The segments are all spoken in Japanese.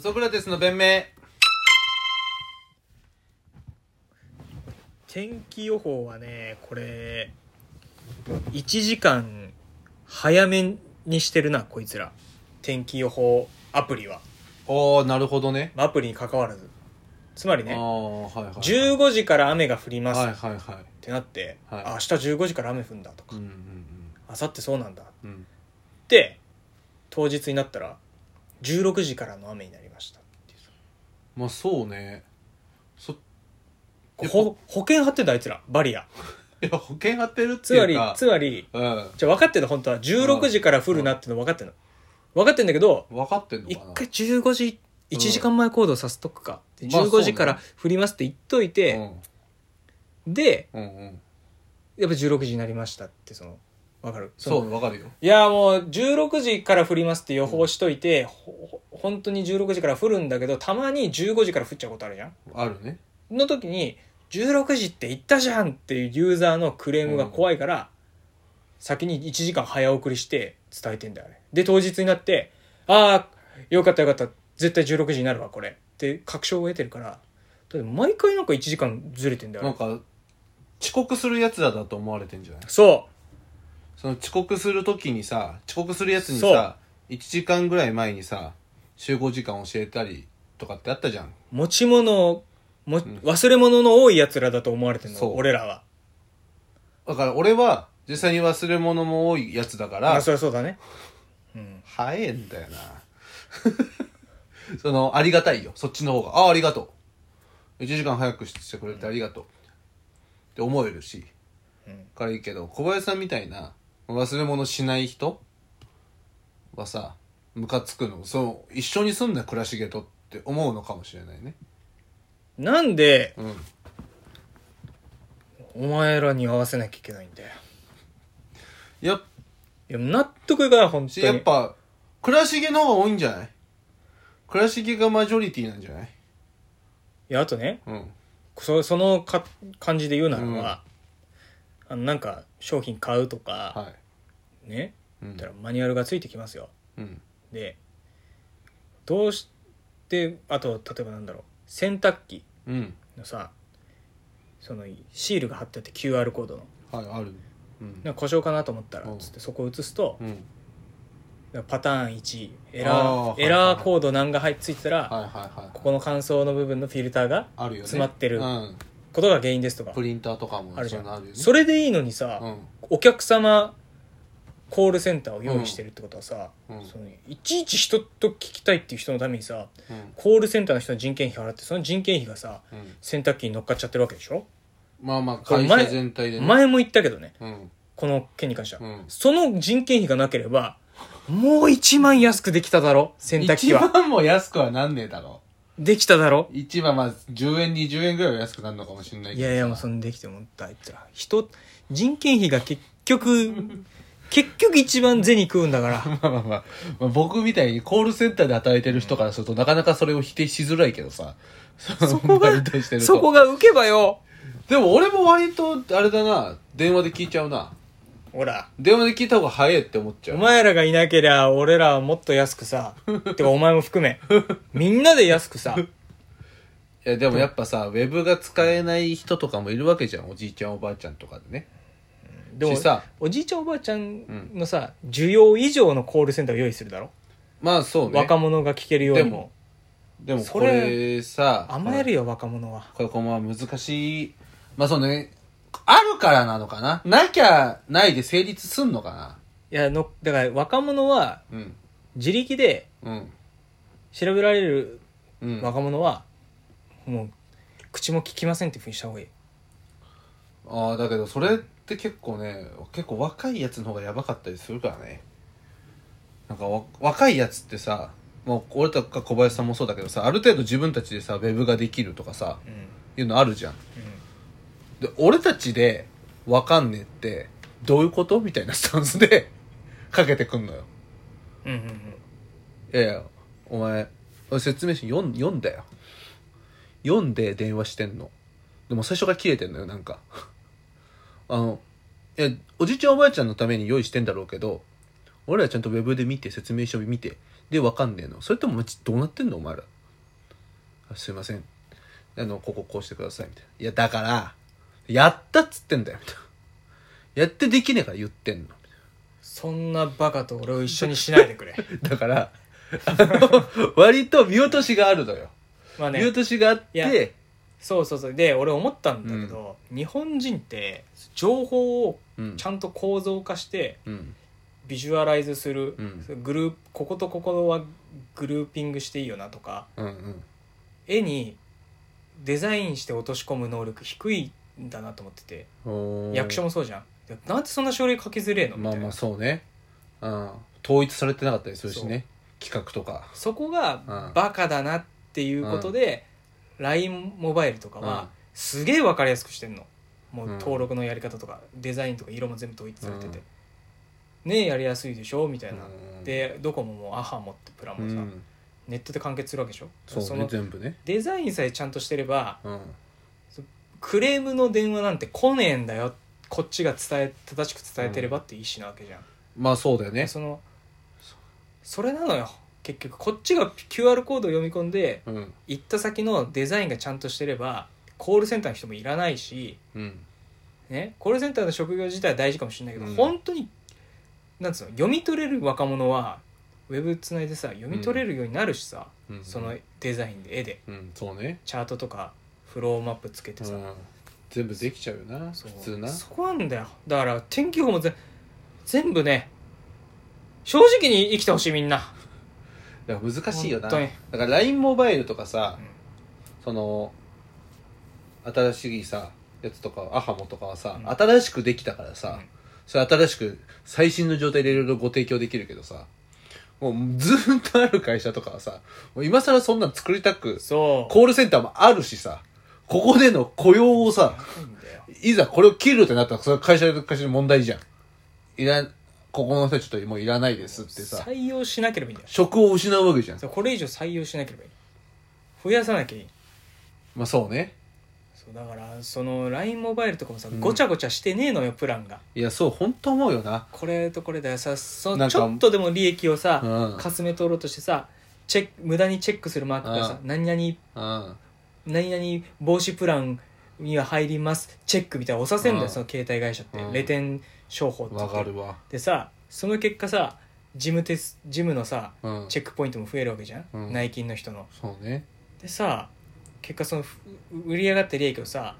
ソクラテスの弁明。天気予報はねこれ1時間早めにしてるなこいつら。天気予報アプリは、ああなるほどね。まあアプリに関わらず。つまりねはいはいはい。15時から雨が降ります。っはいはいはい。てなって、はい。あ明日15時から雨降るんだとか。うんうん明後日そうなんだ。っうん。うんて当日になったら16時からの雨になりました。っていうさまあそうね。そほ保険張ってんだあいつら。バリア。いや保険張ってるってつまりいうかつまりうん。じゃあ分かってんの本当は。16時から降るなっての分かってんの。分かってんだけど分かってんの一かな。回15時1時間前行動させとくか、でまあそうね。15時から降りますって言っといて、でうん。うんうん。やっぱ16時になりましたってその分かる。そう。の分かるよ。いやもう16時から降りますって予報しといて、ほほ本当に16時から降るんだけどたまに15時から降っちゃうことあるじゃん。あるね。の時に16時って言ったじゃんっていうユーザーのクレームが怖いから、先に1時間早送りして伝えてんだよあれで当日になってああよかったよかった。絶対16時になるわこれ。って確証を得てるからだって毎回なんか1時間ずれてんだよあれなんか遅刻するやつらだと思われてんじゃない？そその遅刻するときにさ遅刻するやつにさ1時間ぐらい前にさ集合時間教えたりとかってあったじゃん。う持ち物をも忘れ物の多い奴らだと思われてんそう。の俺らは。だから俺は実際に忘れ物も多いやつだからまあそりゃそうだね。うん。早えんだよな。そのありがたいよ。そっちの方が。ああありがとう。1時間早くしてくれてありがとう。って思えるし、うん。からいいけど小林さんみたいな忘れ物しない人？はさムカつくの？そう一緒に住んだ暮らしげとって思うのかもしれないね。なんでうん。お前らに合わせなきゃいけないんだよ。やっいや納得いかない本当しにやっぱ暮らしげの方が多いんじゃない？暮らしげがマジョリティなんじゃない？いやあとねうん。そそのか感じで言うならば、あのなんか商品買うとか、はね？いうん。たらマニュアルがついてきますよ。うん。でどうしてあと例えばなんだろう。洗濯機うん。のさそのシールが貼ってあって QR コードの。はいある。うん。なんか故障かなと思ったらうん。つってそこを移すとうん。パターン1エラーエラーコード何が入ってついてたら、はいはいはい。ここの乾燥の部分のフィルターがあるよね。詰まってる。うん、ことが原因ですとか。プリンターとかもあるじゃん。それでいいのにさ、うん。お客様コールセンターを用意してるってことはさ、うん。そのいちいち人と聞きたいっていう人のためにさうん。コールセンターの人の人件費払ってその人件費がさうん。洗濯機に乗っかっちゃってるわけでしょ、まあまあこれ前会社全体でね。前も言ったけどねうん。この件に関しては、うん。その人件費がなければもう1万安くできただろ洗濯機一は番も安くはなんねえだろできただろ？一番まあ10円20円ぐらいは安くなるのかもしれないけどいやいやもうそんできてもあいつら人人件費が結局 結局一番銭食うんだから。まあまあまあ、まあ、僕みたいにコールセンターで働いてる人からするとなかなかそれを否定しづらいけどさ。そこが バイトしてると。そこが受けばよ。でも俺も割とあれだな。電話で聞いちゃうなほら。電話で聞いた方が早いって思っちゃう。お前らがいなけりゃ俺らはもっと安くさ。てかお前も含め。みんなで安くさ。いやでもやっぱさ、ウェブが使えない人とかもいるわけじゃん。おじいちゃんおばあちゃんとかでね。でもしさ。おじいちゃんおばあちゃんのさ需要以上のコールセンターを用意するだろ、まあそうね。若者が聞けるように。もでもでもこそれれさ甘えるよ若者は。これこれまあ難しい。まあそうねあるからなのかな？なきゃないで成立すんのかな？いやのだから若者はうん。自力でうん。調べられるうん。若者は、もう口も聞きませんっていうふうにした方がいい。ああだけどそれって結構ね結構若いやつの方がやばかったりするからね。なんかわ若いやつってさもう俺とか小林さんもそうだけどさある程度自分たちでさウェブができるとかさうん。いうのあるじゃんで俺たちでわかんねえってどういうことみたいなスタンスで かけてくんのよ。うんうんうん。いやいやお前俺説明書読ん読んだよ。読んで電話してんの。でも最初から切れてんのよなんか。あのいやおじいちゃんおばあちゃんのために用意してんだろうけど俺らちゃんとウェブで見て説明書見てで分かんねえの。それともどうなってんのお前ら。あすいません。あのこここうしてくださいみたいな。いやだからやったっつってんだよ。みたいなやってできねえから言ってんの。そんなバカと俺を一緒にしないでくれ。だからあの割と見落としがあるのよ、まあね。見落としがあっいやてそうそうそう。で俺思ったんだけど、日本人って情報をうん。ちゃんと構造化してうん。ビジュアライズする、うん。グループこことここはグルーピングしていいよなとかうんうん。絵にデザインして落とし込む能力低いんだなと思ってて。役所もそうじゃん。でなんでそんな書類書きづれえの？みたいな、まあまあそうね、うん、統一されてなかったりするしね。企画とか。そこがうん。バカだなっていうことで、LINE モバイルとかうん。はすげえ分かりやすくしてんの。もううん。登録のやり方とかデザインとか色も全部統一されてて、ねえやりやすいでしょ？みたいな、うん。でドコモもアハモってプランもさ、うん。ネットで完結するわけでしょ？そうねの全部ね。デザインさえちゃんとしてればうんクレームの電話なんて来ねえんだよ。こっちが伝え正しく伝えてればっていう意思なわけじゃん、まあそうだよね。そのそれなのよ。結局こっちが QR コードを読み込んでうん。行った先のデザインがちゃんとしてればコールセンターの人もいらないし、うん。ね、コールセンターの職業自体は大事かもしれないけど、うん。本当になんつうの読み取れる若者はウェブつないでさ読み取れるようになるしさ、うん。そのデザインで絵で。うん。そうね。チャートとかフローマップつけてさ、うん。全部できちゃうよなそう。普通な。そこなんだよ。だから天気予報もぜ全部ね正直に生きてほしいみんな。だから難しいよな。本当に。だから LINE モバイルとかさ、うん。その新しいさやつとかアハモとかはさ、うん。新しくできたからさ、うん。それ新しく最新の状態でいろいろご提供できるけどさもうずーっとある会社とかはさもう今更そんなん作りたくそう。コールセンターもあるしさここでの雇用をさいざこれを切るってなったらそれは会社の会社の問題じゃん。いらんここの人ちょっともういらないですってさ。採用しなければいいんだよ。職を失うわけじゃん。そうこれ以上採用しなければいい。増やさなきゃいい。まあそうね。そうだからその LINE モバイルとかもさ、うんごちゃごちゃしてねえのよプランが。いやそう本当思うよな。これとこれだよさそなんかちょっとでも利益をさ、うん。かすめ取ろうとしてさチェック無駄にチェックするマークがさ、う何々うん何々防止プランには入ります。チェックみたいなの押させんだよ、うん。その携帯会社って、うん。レテン商法って。わかるわ。でさその結果さ事務テス事務のさうん。チェックポイントも増えるわけじゃん、うん。内勤の人の。そうね。でさ結果そのふ売り上がった利益をさ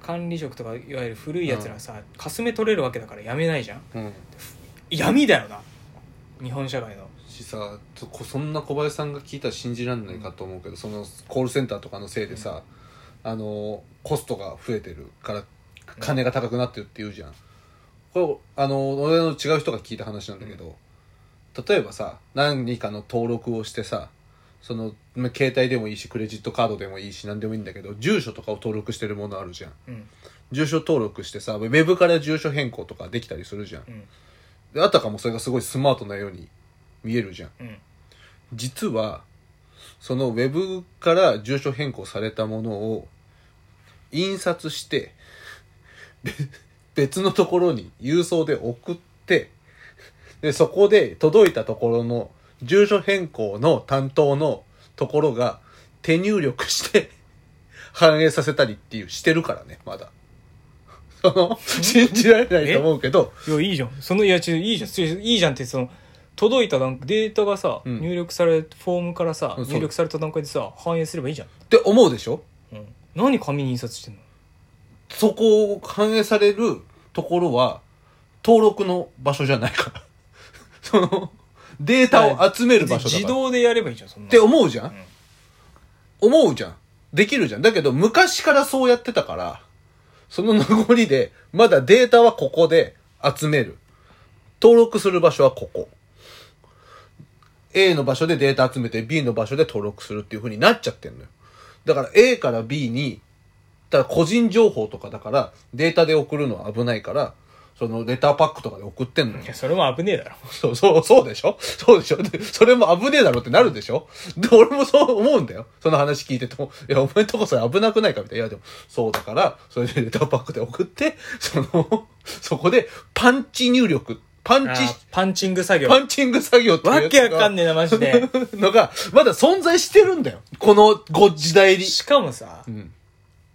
管理職とかいわゆる古いやつらさ、かすめ取れるわけだからやめないじゃん？うん。闇だよな。日本社会のしさそんな小林さんが聞いたら信じられないかと思うけど、そのコールセンターとかのせいでさ、あのコストが増えてるから金が高くなってるって言うじゃん。これあの俺の違う人が聞いた話なんだけど、例えばさ何かの登録をしてさそのま携帯でもいいしクレジットカードでもいいし何でもいいんだけど住所とかを登録してるものあるじゃん。うん。住所登録してさウェブから住所変更とかできたりするじゃん。うん。であたかもそれがすごいスマートなように見えるじゃん。うん。実はそのウェブから住所変更されたものを印刷してべ別のところに郵送で送ってでそこで届いたところの住所変更の担当のところが手入力して反映させたりっていうしてるからねまだ。その信じられないと思うけど。いやいいじゃん。そのいやいいじゃん。いいじゃんってその届いた段データがさ、うん入力されフォームからさ入力された段階でさ反映すればいいじゃん、って思うでしょ？うん、何紙に印刷してんの？そこを反映されるところは登録の場所じゃないから。その、データを集める場所だから。っ自動でやればいいじゃんそんなて思うじゃん、ん思うじゃん。できるじゃん。だけど昔からそうやってたから、その名残で、まだデータはここで集める。登録する場所はここ。A の場所でデータ集めて B の場所で登録するっていう風になっちゃってんのよ。だから A から B に、ただ個人情報とかだからデータで送るのは危ないから、そのレターパックとかで送ってんのよい。やそれも危ねえだろ そうそう、そうでしょ？そうでしょ？でそれも危ねえだろってなるでしょ？で、俺もそう思うんだよ。その話聞いてても。いや、お前んとこそれ危なくないかみたいな。いや、でも、そうだから、それでレターパックで送って、その、そこでパンチ入力パンチパンチング作業。パンチング作業ってわけわかんねえなマジで。のがまだ存在してるんだよ。このご時代に。しかもさうん。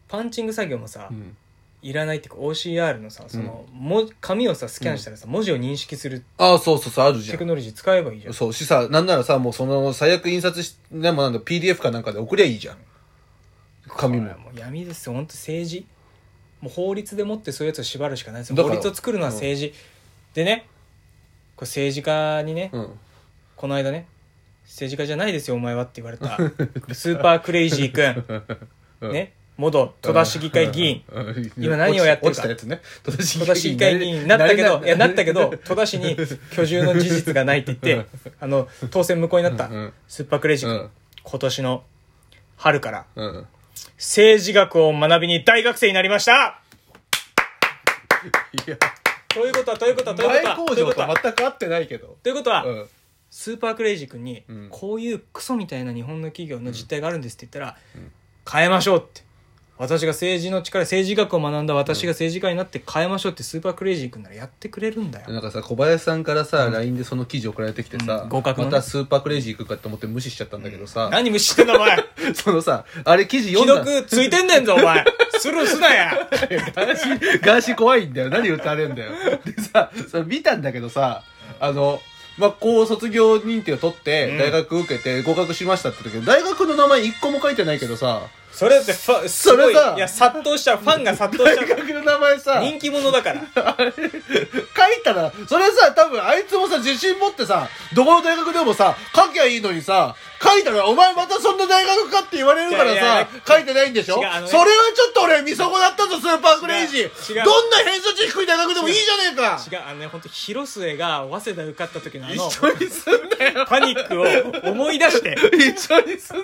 パンチング作業もさ、うん。いらないっていうか OCR のさその、も紙をさスキャンしたらさ、文字を認識するああそうそうそうあるじゃん。テクノロジー使えばいいじゃん。そうしさなんならさもうその最悪印刷しでもなんだ PDF かなんかで送りゃいいじゃん。紙も。もう闇ですよ。本当政治。もう法律でもってそういうやつを縛るしかないですよ。法律を作るのは政治、でねこれ政治家にね、うん。この間ね政治家じゃないですよお前はって言われた。スーパークレイジー君うん。ね元戸田市議会議員。うん。今何をやってるか。落ちたやつね。戸田市戸田市議会議員になったけどいやなったけどう戸田市に居住の事実がないって言ってあの当選無効になったうん。スーパークレイジー君、ん。今年の春からうん。政治学を学びに大学生になりました。いやということはということはという前ことは。という工場とことは。全く合ってないけど。ということは、うん。スーパークレイジー君に、うん。こういうクソみたいな日本の企業の実態があるんですって言ったら、変えましょうって私が政治の力政治学を学んだ私が政治家になって変えましょうってスーパークレイジー君ならやってくれるんだよ、なんかさ小林さんからさ、LINE でその記事送られてきてさ、うん合格のね。またスーパークレイジー行くかって思って無視しちゃったんだけどさ、何無視してんだお前。そのさあれ記事既読んだ。読ついてんねんぞお前。スルーすなや。ガーシー、ガーシー怖いんだよ。何歌われるんだよ。でさ、それ見たんだけどさ、あの、まあ、こう卒業認定を取って、うん。大学受けて合格しましたって時大学の名前一個も書いてないけどさ、それってファそれさいや殺到しちゃうファンが殺到し大ちゃう学の名前さ、人気者だから。書いたら、それさ、多分あいつもさ、自信持ってさ、どこの大学でもさ、書きゃいいのにさ、書いたら、お前またそんな大学かって言われるからいやいやさ、書いてないんでしょ？それは違うあのねちょっと俺見損なったぞ、スーパークレイジー。違う違うどんな偏差値低い大学でもいいじゃねえか。違うあのね本当広末が早稲田受かった時のあの一緒にすんなよ。パニックを思い出して 一緒にすん